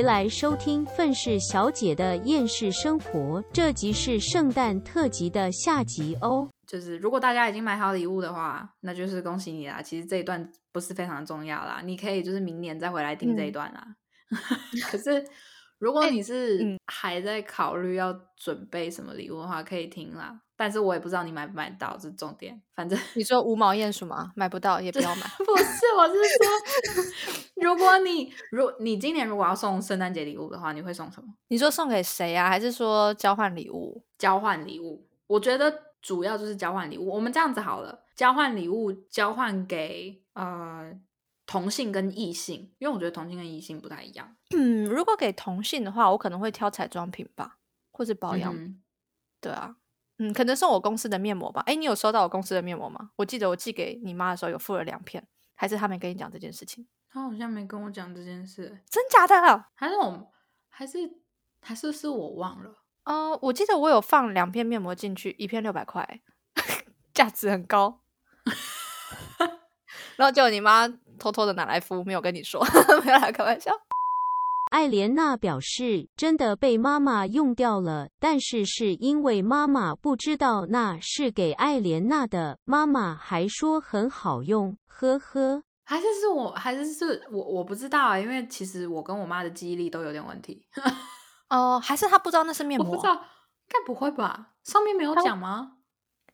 回来收听愤世小姐的厌世生活，这集是圣诞特辑的下集哦。就是如果大家已经买好礼物的话，那就是恭喜你啦。其实这一段不是非常重要啦，你可以就是明年再回来听这一段啦。可是如果你是还在考虑要准备什么礼物的话，可以听啦。但是我也不知道你买不买到，这是重点。反正你说无毛鼹鼠吗？买不到也不要买。不是，我是说，如果你如你今年如果要送圣诞节礼物的话，你会送什么？你说送给谁啊？还是说交换礼物？交换礼物，我觉得主要就是交换礼物。我们这样子好了，交换礼物交换给呃同性跟异性，因为我觉得同性跟异性不太一样。嗯，如果给同性的话，我可能会挑彩妆品吧，或是保养。对啊。嗯，可能送我公司的面膜吧。哎，你有收到我公司的面膜吗？我记得我寄给你妈的时候有附了两片，还是他没跟你讲这件事情？他好像没跟我讲这件事，真假的？还是我，还是还是是我忘了？呃，我记得我有放两片面膜进去，一片六百块，价值很高。然后就你妈偷偷的拿来敷，没有跟你说，没有啦，开玩笑。艾莲娜表示，真的被妈妈用掉了，但是是因为妈妈不知道那是给艾莲娜的，妈妈还说很好用，呵呵。还是是我，还是是我，我不知道啊，因为其实我跟我妈的记忆力都有点问题。哦，还是她不知道那是面膜？不知道，该不会吧？上面没有讲吗？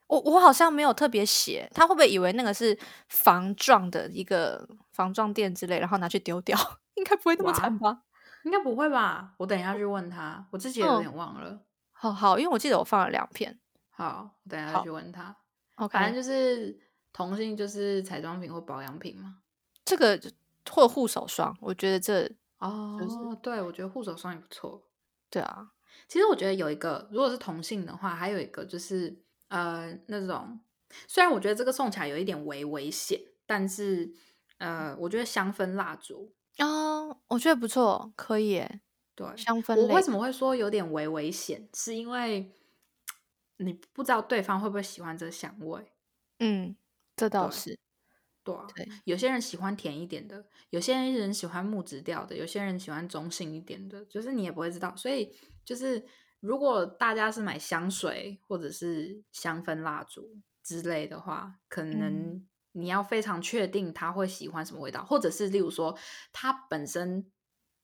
我我好像没有特别写，他会不会以为那个是防撞的一个防撞垫之类，然后拿去丢掉？应该不会那么惨吧？应该不会吧？我等一下去问他，我自己也有点忘了。好好，因为我记得我放了两片。好，我等一下去问他。反正就是同性就是彩妆品或保养品嘛。这个或护手霜，我觉得这哦，对，我觉得护手霜也不错。对啊，其实我觉得有一个，如果是同性的话，还有一个就是呃那种，虽然我觉得这个送起来有一点微危险，但是呃，我觉得香氛蜡烛。啊，我觉得不错，可以耶。对，香氛。我为什么会说有点微危险？是因为你不知道对方会不会喜欢这香味。嗯，这倒是。对啊，有些人喜欢甜一点的，有些人喜欢木质调的，有些人喜欢中性一点的，就是你也不会知道。所以，就是如果大家是买香水或者是香氛蜡烛之类的话，可能。你要非常确定他会喜欢什么味道，或者是例如说他本身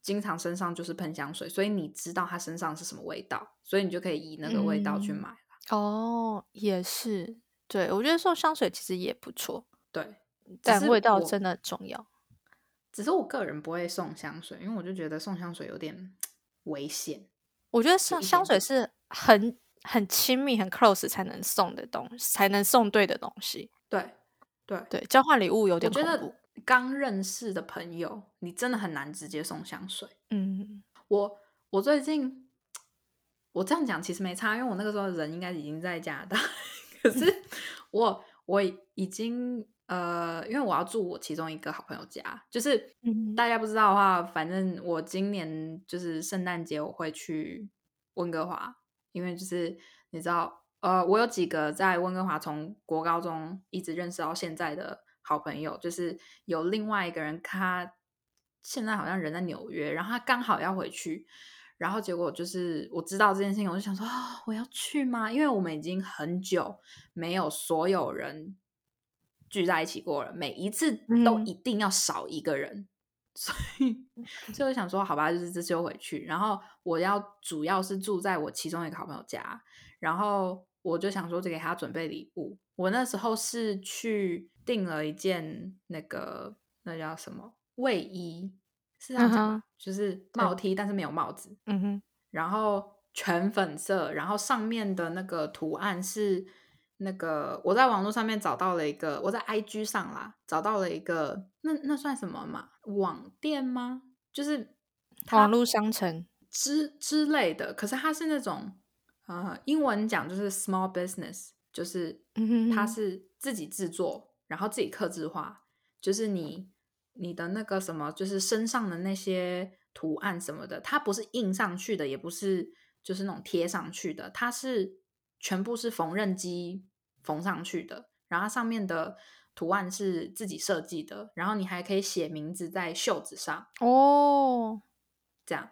经常身上就是喷香水，所以你知道他身上是什么味道，所以你就可以以那个味道去买了。哦，也是，对我觉得送香水其实也不错，对，但味道真的重要。只是我个人不会送香水，因为我就觉得送香水有点 危险。我觉得送香水是很很亲密、很 close 才能送的东西，才能送对的东西。对。对对，交换礼物有点我觉得刚认识的朋友，你真的很难直接送香水。嗯，我我最近我这样讲其实没差，因为我那个时候人应该已经在加拿大，可是我我已经呃，因为我要住我其中一个好朋友家，就是大家不知道的话，反正我今年就是圣诞节我会去温哥华，因为就是你知道。呃，我有几个在温哥华从国高中一直认识到现在的好朋友，就是有另外一个人，他现在好像人在纽约，然后他刚好要回去，然后结果就是我知道这件事情，我就想说啊，我要去吗？因为我们已经很久没有所有人聚在一起过了，每一次都一定要少一个人，所以 所以我想说，好吧，就是这次又回去，然后我要主要是住在我其中一个好朋友家，然后。我就想说，就给他准备礼物。我那时候是去订了一件那个那叫什么卫衣，是这样讲，就是帽 T，但是没有帽子。嗯哼。然后全粉色，然后上面的那个图案是那个我在网络上面找到了一个，我在 IG 上啦找到了一个，那那算什么嘛？网店吗？就是网络商城之之类的。可是它是那种。呃，英文讲就是 small business，就是它是自己制作，然后自己刻字化，就是你你的那个什么，就是身上的那些图案什么的，它不是印上去的，也不是就是那种贴上去的，它是全部是缝纫机缝上去的，然后上面的图案是自己设计的，然后你还可以写名字在袖子上哦。这样，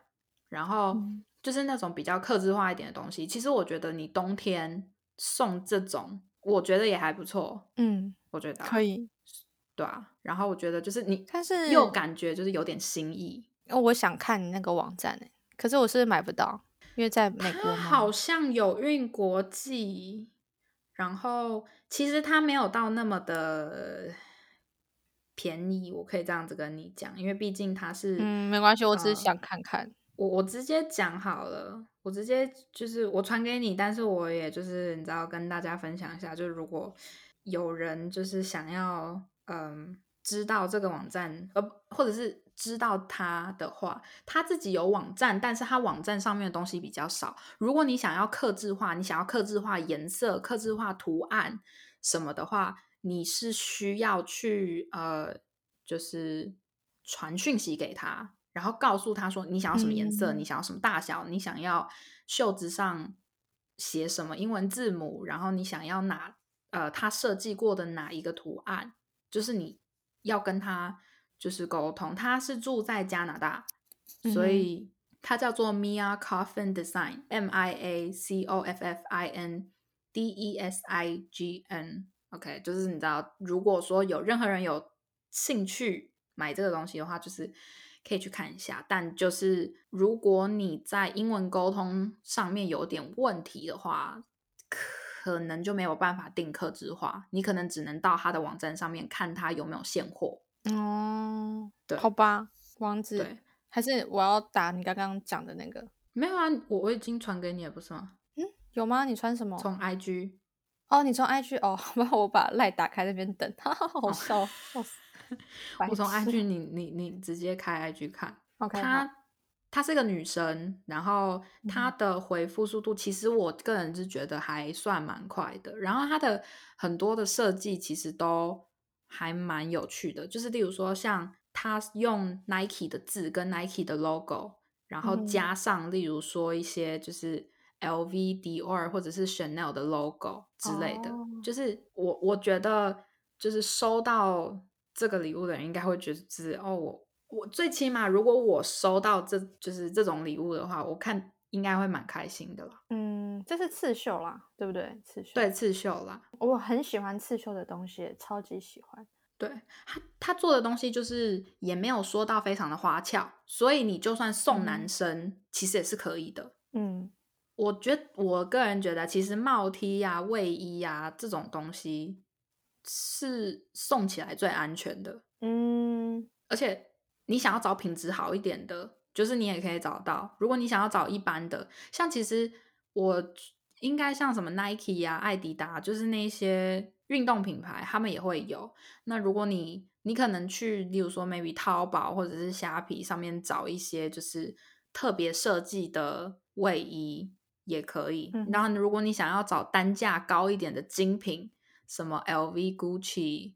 然后就是那种比较克制化一点的东西。其实我觉得你冬天送这种，我觉得也还不错。嗯，我觉得可以，对啊。然后我觉得就是你，但是又感觉就是有点新意。我想看你那个网站诶，可是我是买不到，因为在美国好像有运国际，然后其实它没有到那么的。便宜，我可以这样子跟你讲，因为毕竟它是，嗯，没关系，我只是想看看。我我直接讲好了，我直接就是我传给你，但是我也就是你知道跟大家分享一下，就是如果有人就是想要嗯知道这个网站，呃或者是知道他的话，他自己有网站，但是他网站上面的东西比较少。如果你想要刻字化，你想要刻字化颜色、刻字化图案什么的话。你是需要去呃，就是传讯息给他，然后告诉他说你想要什么颜色，你想要什么大小，你想要袖子上写什么英文字母，然后你想要哪呃他设计过的哪一个图案，就是你要跟他就是沟通。他是住在加拿大，所以他叫做 Mia Coffin Design，M I A C O F F I N D E S I G N。OK，就是你知道，如果说有任何人有兴趣买这个东西的话，就是可以去看一下。但就是如果你在英文沟通上面有点问题的话，可能就没有办法定客制化，你可能只能到他的网站上面看他有没有现货。哦，对，好吧，网址还是我要打你刚刚讲的那个？没有啊，我我已经传给你了，不是吗？嗯，有吗？你传什么？从 IG。哦，你从 IG 哦，那 我把赖打开那边等，哈哈，好笑，笑死！我从 IG，你你你直接开 IG 看。OK，她她是个女生，然后她的回复速度，其实我个人是觉得还算蛮快的。然后她的很多的设计其实都还蛮有趣的，就是例如说像他用 Nike 的字跟 Nike 的 logo，然后加上例如说一些就是。L V Dior 或者是 Chanel 的 logo 之类的，就是我我觉得，就是收到这个礼物的人应该会觉得，是哦，我我最起码如果我收到这就是这种礼物的话，我看应该会蛮开心的啦。嗯，这是刺绣啦，对不对？刺绣对刺绣啦，我很喜欢刺绣的东西，超级喜欢。对他他做的东西就是也没有说到非常的花俏，所以你就算送男生，其实也是可以的。嗯。我觉得我个人觉得，其实帽 T 呀、卫衣呀这种东西是送起来最安全的。嗯，而且你想要找品质好一点的，就是你也可以找到。如果你想要找一般的，像其实我应该像什么 Nike 呀、艾迪达，就是那些运动品牌，他们也会有。那如果你你可能去，例如说 maybe 淘宝或者是虾皮上面找一些就是特别设计的卫衣。也可以。然后，如果你想要找单价高一点的精品，什么 LV、Gucci、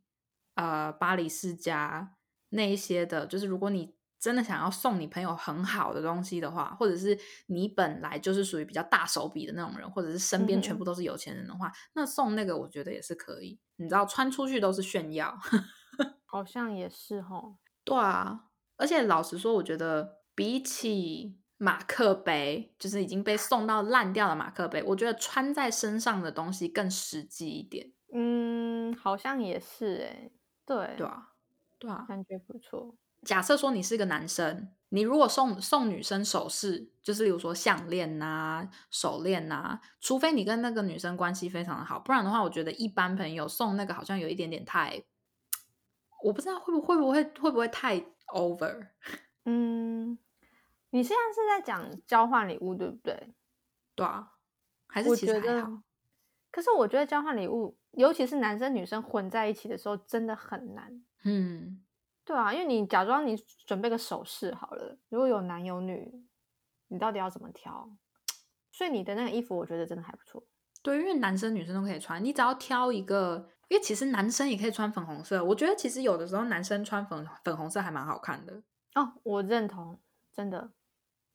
呃巴黎世家那一些的，就是如果你真的想要送你朋友很好的东西的话，或者是你本来就是属于比较大手笔的那种人，或者是身边全部都是有钱人的话，那送那个我觉得也是可以。你知道，穿出去都是炫耀，好像也是哈。对啊，而且老实说，我觉得比起。马克杯就是已经被送到烂掉的马克杯，我觉得穿在身上的东西更实际一点。嗯，好像也是哎，对对啊，对啊，感觉不错。假设说你是个男生，你如果送送女生首饰，就是例如说项链呐、手链呐，除非你跟那个女生关系非常的好，不然的话，我觉得一般朋友送那个好像有一点点太，我不知道会不会不会会不会太 over。嗯。你现在是在讲交换礼物，对不对？对啊，还是其实还好。可是我觉得交换礼物，尤其是男生女生混在一起的时候，真的很难。嗯，对啊，因为你假装你准备个首饰好了，如果有男有女，你到底要怎么挑？所以你的那个衣服，我觉得真的还不错。对，因为男生女生都可以穿，你只要挑一个。因为其实男生也可以穿粉红色，我觉得其实有的时候男生穿粉粉红色还蛮好看的。哦，我认同，真的。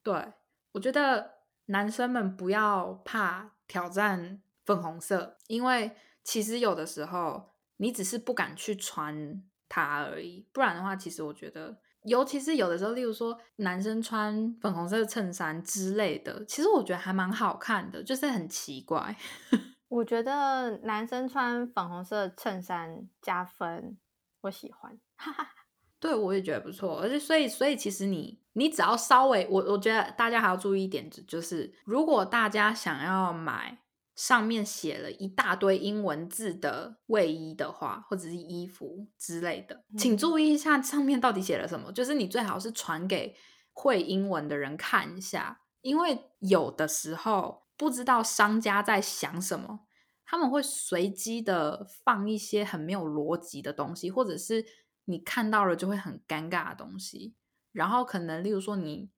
对，我觉得男生们不要怕挑战粉红色，因为其实有的时候你只是不敢去穿它而已。不然的话，其实我觉得尤其是有的时候，例如说男生穿粉红色衬衫之类的，其实我觉得还蛮好看的，就是很奇怪。我觉得男生穿粉红色衬衫加分，我喜欢。对，我也觉得不错。而且，所以，所以其实你，你只要稍微，我我觉得大家还要注意一点，就是如果大家想要买上面写了一大堆英文字的卫衣的话，或者是衣服之类的，请注意一下上面到底写了什么。就是你最好是传给会英文的人看一下，因为有的时候不知道商家在想什么，他们会随机的放一些很没有逻辑的东西，或者是。你看到了就会很尴尬的东西，然后可能例如说你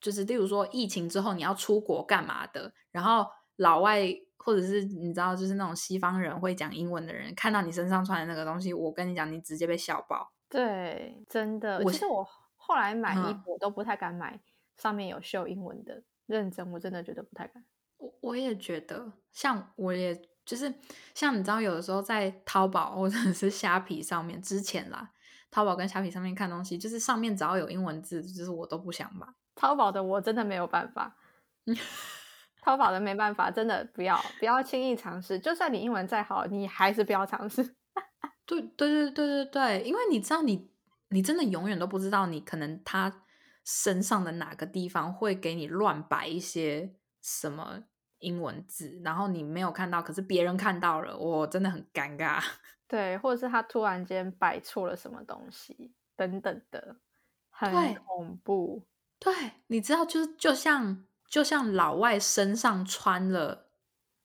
就是例如说疫情之后你要出国干嘛的，然后老外或者是你知道就是那种西方人会讲英文的人看到你身上穿的那个东西，我跟你讲，你直接被笑爆。对，真的。其实我后来买衣服我都不太敢买上面有秀英文的，认真我真的觉得不太敢。我我也觉得，像我也就是像你知道有的时候在淘宝或者是虾皮上面之前啦。淘宝跟虾皮上面看东西，就是上面只要有英文字，就是我都不想买。淘宝的我真的没有办法，淘宝的没办法，真的不要不要轻易尝试。就算你英文再好，你还是不要尝试。对对对对对对，因为你知道，你你真的永远都不知道，你可能他身上的哪个地方会给你乱摆一些什么英文字，然后你没有看到，可是别人看到了，我真的很尴尬。对，或者是他突然间摆错了什么东西等等的，很恐怖。对，你知道，就是就像就像老外身上穿了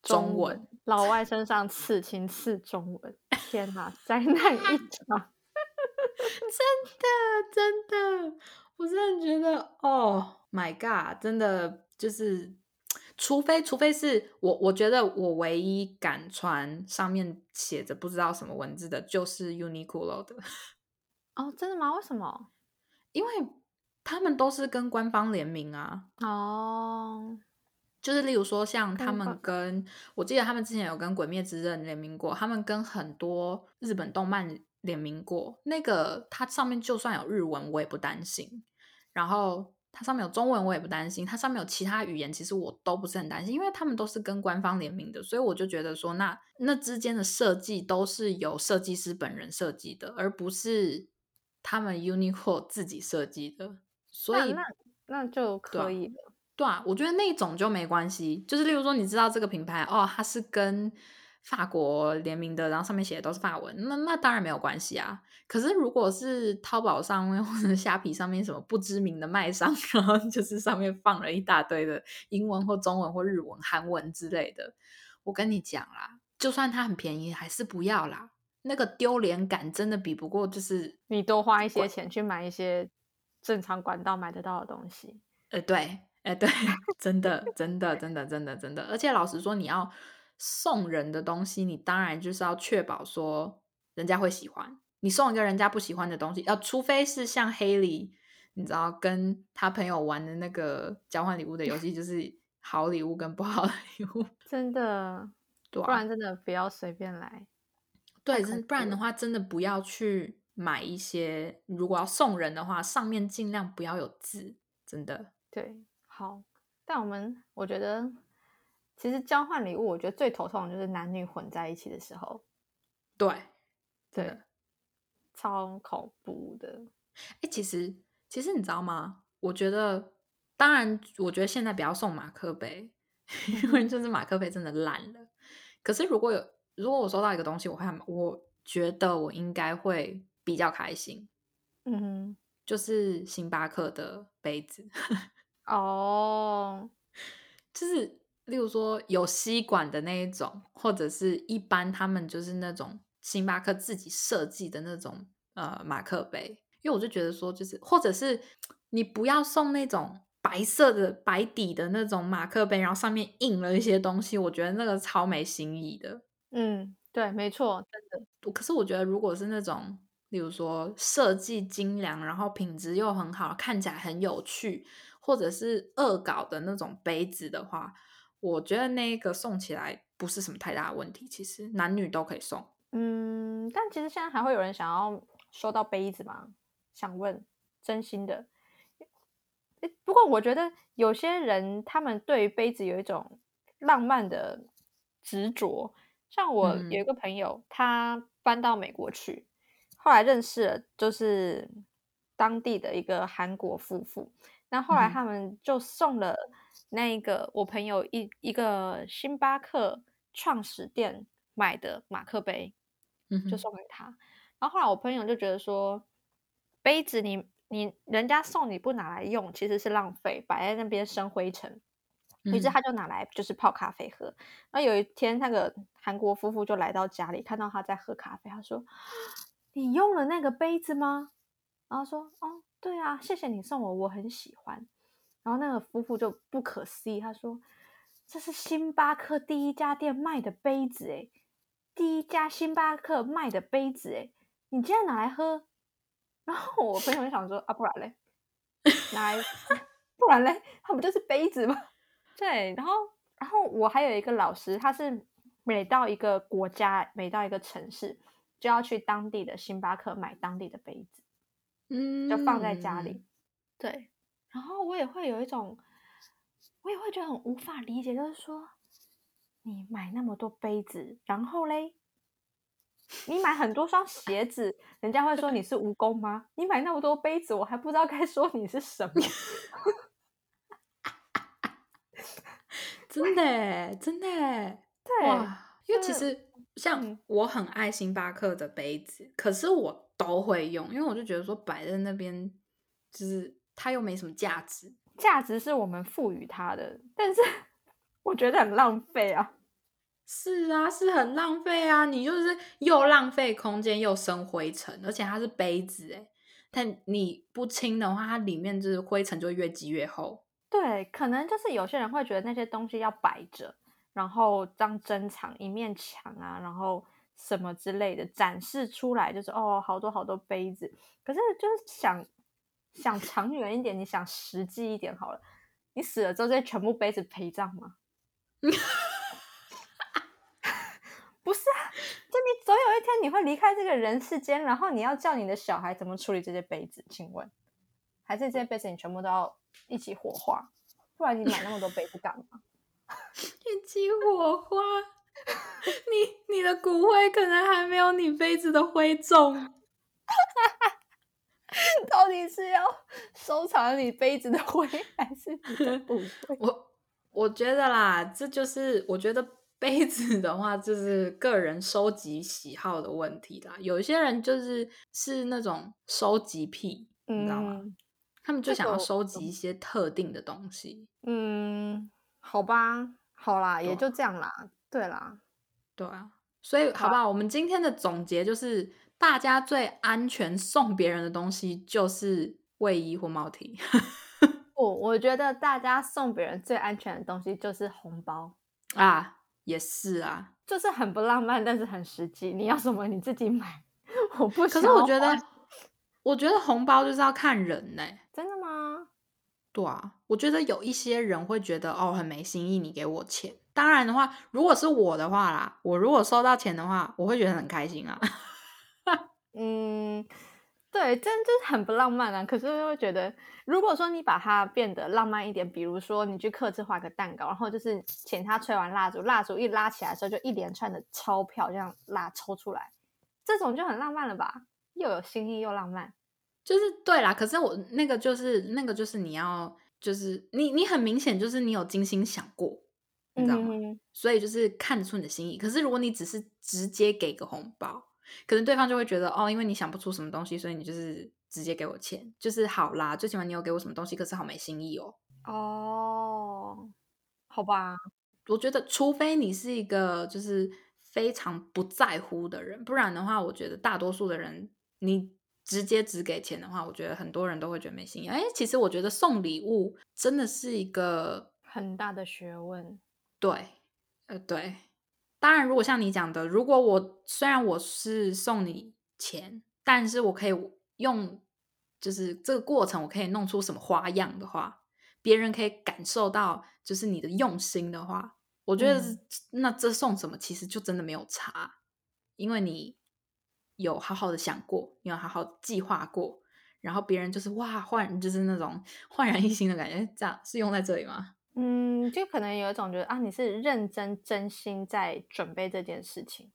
中文，老外身上刺青刺中文，天哪，灾难一 场！真的真的，我真的觉得，Oh my God，真的就是。除非，除非是我，我觉得我唯一敢穿上面写着不知道什么文字的，就是 Uniqlo 的。哦，真的吗？为什么？因为他们都是跟官方联名啊。哦，就是例如说，像他们跟我记得他们之前有跟《鬼灭之刃》联名过，他们跟很多日本动漫联名过。那个它上面就算有日文，我也不担心。然后。它上面有中文，我也不担心；它上面有其他语言，其实我都不是很担心，因为他们都是跟官方联名的，所以我就觉得说，那那之间的设计都是由设计师本人设计的，而不是他们 Uniqlo 自己设计的。所以那那就可以了。对啊，我觉得那种就没关系。就是例如说，你知道这个品牌哦，它是跟。法国联名的，然后上面写的都是法文，那那当然没有关系啊。可是如果是淘宝上面 或者虾皮上面什么不知名的卖商，然后就是上面放了一大堆的英文或中文或日文、韩文之类的，我跟你讲啦，就算它很便宜，还是不要啦。那个丢脸感真的比不过，就是你多花一些钱去买一些正常管道买得到的东西。呃，对，哎，对，真的，真的，真的，真的，真的，而且老实说，你要。送人的东西，你当然就是要确保说人家会喜欢。你送一个人家不喜欢的东西，要除非是像黑里，你知道跟他朋友玩的那个交换礼物的游戏，就是好礼物跟不好的 礼物。真的，不然真的不要随便来。对，不然的话，真的不要去买一些。如果要送人的话，上面尽量不要有字。真的，对，好。但我们我觉得。其实交换礼物，我觉得最头痛的就是男女混在一起的时候。对，对，超恐怖的。哎，其实，其实你知道吗？我觉得，当然，我觉得现在不要送马克杯，因为就是马克杯真的烂了。可是，如果有，如果我收到一个东西，我会，我觉得我应该会比较开心。嗯哼，就是星巴克的杯子。哦，就是。例如说有吸管的那一种，或者是一般他们就是那种星巴克自己设计的那种呃马克杯，因为我就觉得说就是，或者是你不要送那种白色的白底的那种马克杯，然后上面印了一些东西，我觉得那个超没新意的。嗯，对，没错，真的。可是我觉得如果是那种，例如说设计精良，然后品质又很好，看起来很有趣，或者是恶搞的那种杯子的话。我觉得那个送起来不是什么太大的问题，其实男女都可以送。嗯，但其实现在还会有人想要收到杯子吗？想问真心的。不过我觉得有些人他们对于杯子有一种浪漫的执着，像我有一个朋友，他搬到美国去，后来认识了就是当地的一个韩国夫妇，那后来他们就送了那一个我朋友一一个星巴克创始店买的马克杯，就送给他。然后后来我朋友就觉得说，杯子你。你人家送你不拿来用，其实是浪费，摆在那边生灰尘。于是他就拿来就是泡咖啡喝。然后有一天，那个韩国夫妇就来到家里，看到他在喝咖啡，他说：“你用了那个杯子吗？”然后说：“哦，对啊，谢谢你送我，我很喜欢。”然后那个夫妇就不可思议，他说：“这是星巴克第一家店卖的杯子，诶第一家星巴克卖的杯子，诶你竟然拿来喝？”然后我朋友就想说啊，不然嘞，拿来，不然嘞，它不就是杯子吗？对，然后，然后我还有一个老师，他是每到一个国家，每到一个城市，就要去当地的星巴克买当地的杯子，嗯，就放在家里。对，然后我也会有一种，我也会觉得很无法理解，就是说，你买那么多杯子，然后嘞。你买很多双鞋子，人家会说你是蜈蚣吗？你买那么多杯子，我还不知道该说你是什么。真的，真的，对，因为其实像我很爱星巴克的杯子，可是我都会用，因为我就觉得说摆在那边，就是它又没什么价值，价值是我们赋予它的，但是 我觉得很浪费啊。是啊，是很浪费啊！你就是又浪费空间，又生灰尘，而且它是杯子哎，但你不清的话，它里面就是灰尘就越积越厚。对，可能就是有些人会觉得那些东西要摆着，然后当珍藏一面墙啊，然后什么之类的展示出来，就是哦，好多好多杯子。可是就是想想长远一点，你想实际一点好了，你死了之后，这些全部杯子陪葬吗？不是啊，就你总有一天你会离开这个人世间，然后你要叫你的小孩怎么处理这些杯子？请问，还是这些杯子你全部都要一起火化？不然你买那么多杯子干嘛？一起火花？你你的骨灰可能还没有你杯子的灰重。到底是要收藏你杯子的灰，还是你的骨灰？我我觉得啦，这就是我觉得。杯子的话，就是个人收集喜好的问题啦。有一些人就是是那种收集癖，你知道吗？他们就想要收集一些特定的东西。嗯，好吧，好啦，也就这样啦。对啦，对啊。所以，好不好？我们今天的总结就是，大家最安全送别人的东西就是卫衣或帽 T。不，我觉得大家送别人最安全的东西就是红包啊。也是啊，就是很不浪漫，但是很实际。你要什么你自己买，我不。可是我觉得，我觉得红包就是要看人呢。真的吗？对啊，我觉得有一些人会觉得哦，很没心意，你给我钱。当然的话，如果是我的话啦，我如果收到钱的话，我会觉得很开心啊。嗯。对，真就是很不浪漫啊！可是会觉得，如果说你把它变得浪漫一点，比如说你去刻字画个蛋糕，然后就是请他吹完蜡烛，蜡烛一拉起来的时候，就一连串的钞票这样拉抽出来，这种就很浪漫了吧？又有心意又浪漫，就是对啦。可是我那个就是那个就是你要就是你你很明显就是你有精心想过，你知道吗？所以就是看得出你的心意。可是如果你只是直接给个红包。可能对方就会觉得哦，因为你想不出什么东西，所以你就是直接给我钱，就是好啦。最起码你有给我什么东西，可是好没心意哦。哦，好吧，我觉得除非你是一个就是非常不在乎的人，不然的话，我觉得大多数的人，你直接只给钱的话，我觉得很多人都会觉得没心意。哎，其实我觉得送礼物真的是一个很大的学问。对，呃，对。当然，如果像你讲的，如果我虽然我是送你钱，但是我可以用，就是这个过程，我可以弄出什么花样的话，别人可以感受到就是你的用心的话，我觉得那这送什么其实就真的没有差，因为你有好好的想过，你有好好计划过，然后别人就是哇焕，就是那种 焕然一新的感觉，这样是用在这里吗？嗯，就可能有一种觉得啊，你是认真真心在准备这件事情，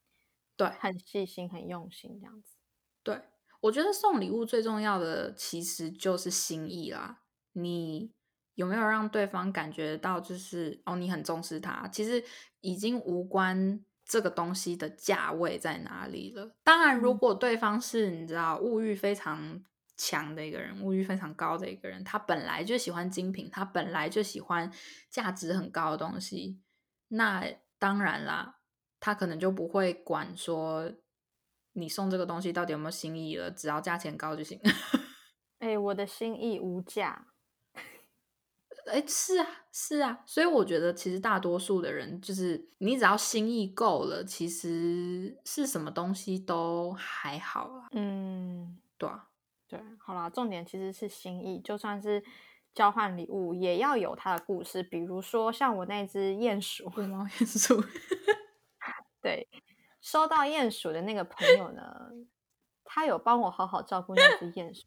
对，很细心、很用心这样子。对，我觉得送礼物最重要的其实就是心意啦。你有没有让对方感觉到，就是哦，你很重视他？其实已经无关这个东西的价位在哪里了。当然，如果对方是你知道物欲非常。强的一个人，物欲非常高的一个人，他本来就喜欢精品，他本来就喜欢价值很高的东西。那当然啦，他可能就不会管说你送这个东西到底有没有心意了，只要价钱高就行。哎，我的心意无价。哎，是啊，是啊。所以我觉得，其实大多数的人，就是你只要心意够了，其实是什么东西都还好啦。嗯，对啊。对，好啦，重点其实是心意。就算是交换礼物，也要有它的故事。比如说，像我那只鼹鼠，猫鼹鼠。对，收到鼹鼠的那个朋友呢，他有帮我好好照顾那只鼹鼠。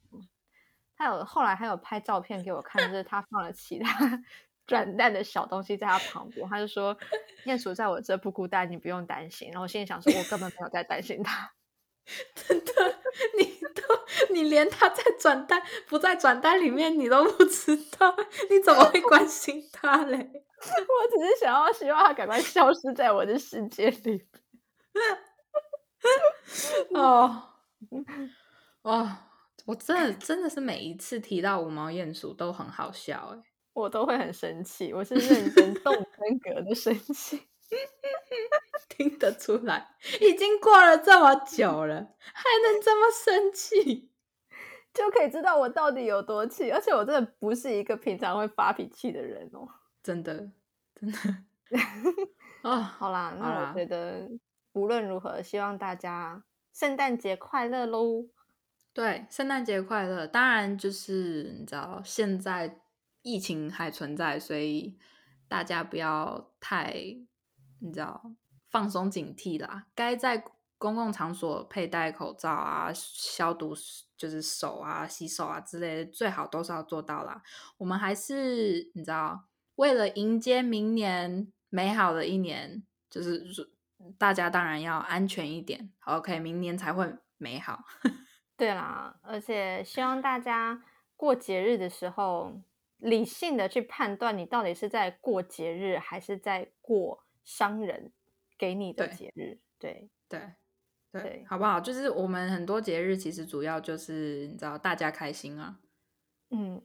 他有后来还有拍照片给我看，就是他放了其他 转蛋的小东西在他旁边。他就说：“鼹鼠在我这不孤单，你不用担心。”然后我心里想说：“我根本没有在担心他。”真的，你都你连他在转单不在转单里面你都不知道，你怎么会关心他嘞？我只是想要希望他赶快消失在我的世界里。哦，哦，我真的真的是每一次提到五毛鼹鼠都很好笑哎，我都会很生气，我是认真动 真格的生气。听得出来，已经过了这么久了，还能这么生气，就可以知道我到底有多气。而且我真的不是一个平常会发脾气的人哦，真的，真的。哦，好啦，那我觉得无论如何，希望大家圣诞节快乐喽！对，圣诞节快乐。当然，就是你知道，现在疫情还存在，所以大家不要太。你知道，放松警惕啦，该在公共场所佩戴口罩啊、消毒就是手啊、洗手啊之类的，最好都是要做到啦。我们还是你知道，为了迎接明年美好的一年，就是大家当然要安全一点，OK，明年才会美好。对啦，而且希望大家过节日的时候，理性的去判断，你到底是在过节日还是在过。商人给你的节日，对对对，好不好？就是我们很多节日其实主要就是你知道大家开心啊，嗯，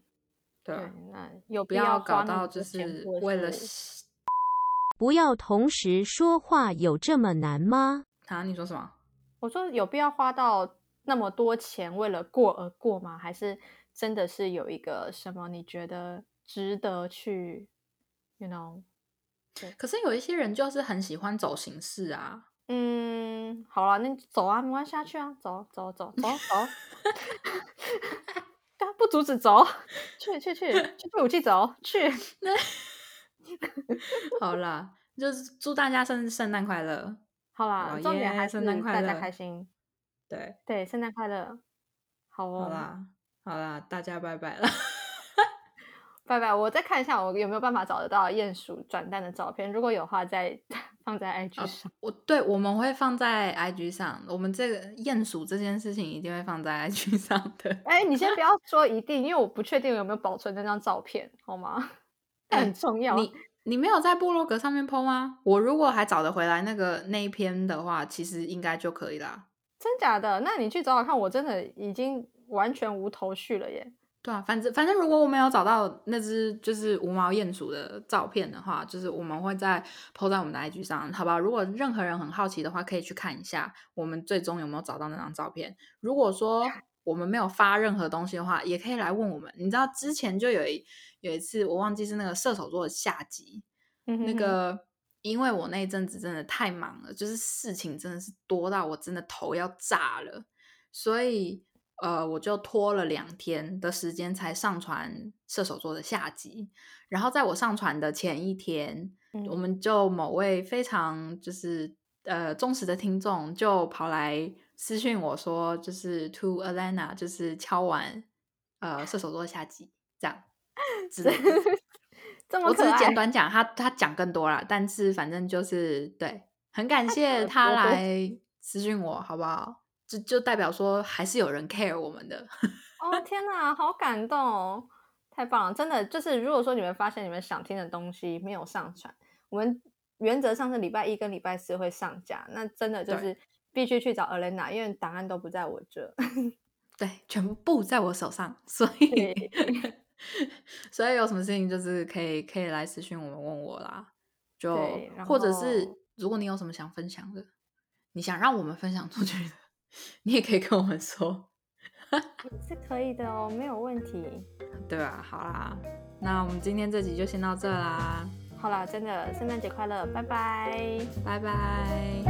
对，那有不要搞到就是为了不要同时说话，有这么难吗？啊，你说什么？我说有必要花到那么多钱为了过而过吗？还是真的是有一个什么你觉得值得去，you know？可是有一些人就是很喜欢走形式啊。嗯，好了，那走啊，没关系，去啊，走走走走走，不阻止，走，去去去去去武器走去。好啦，就是祝大家生圣诞快乐。好啦，重点还是大家开心。对对，圣诞快乐。好哦。好啦，好啦，大家拜拜了。拜拜！我再看一下，我有没有办法找得到鼹鼠转蛋的照片。如果有话，再 放在 IG 上。我对，我们会放在 IG 上。我们这个鼹鼠这件事情一定会放在 IG 上的。哎，你先不要说一定，因为我不确定有没有保存那张照片，好吗？很重要。你你没有在部落格上面 PO 吗？我如果还找得回来那个那一篇的话，其实应该就可以啦。真假的？那你去找找看。我真的已经完全无头绪了耶。对啊，反正反正，如果我没有找到那只就是无毛鼹鼠的照片的话，就是我们会在 PO 在我们的 IG 上，好不好？如果任何人很好奇的话，可以去看一下我们最终有没有找到那张照片。如果说我们没有发任何东西的话，也可以来问我们。你知道之前就有一有一次，我忘记是那个射手座的下集，那个因为我那一阵子真的太忙了，就是事情真的是多到我真的头要炸了，所以。呃，我就拖了两天的时间才上传射手座的下集，然后在我上传的前一天，我们就某位非常就是呃忠实的听众就跑来私讯我说，就是 To Alana，就是敲完呃射手座下集这样。这么我只是简短讲，他他讲更多了，但是反正就是对，很感谢他来私讯我，好不好？就就代表说还是有人 care 我们的。哦天哪，好感动哦！太棒了，真的就是如果说你们发现你们想听的东西没有上传，我们原则上是礼拜一跟礼拜四会上架，那真的就是必须去找 Elena，因为档案都不在我这。对，全部在我手上，所以所以有什么事情就是可以可以来私信我们问我啦，就或者是如果你有什么想分享的，你想让我们分享出去的，你也可以跟我们说。是可以的哦，没有问题。对啊，好啦，那我们今天这集就先到这啦。好啦，真的，圣诞节快乐，拜拜，拜拜。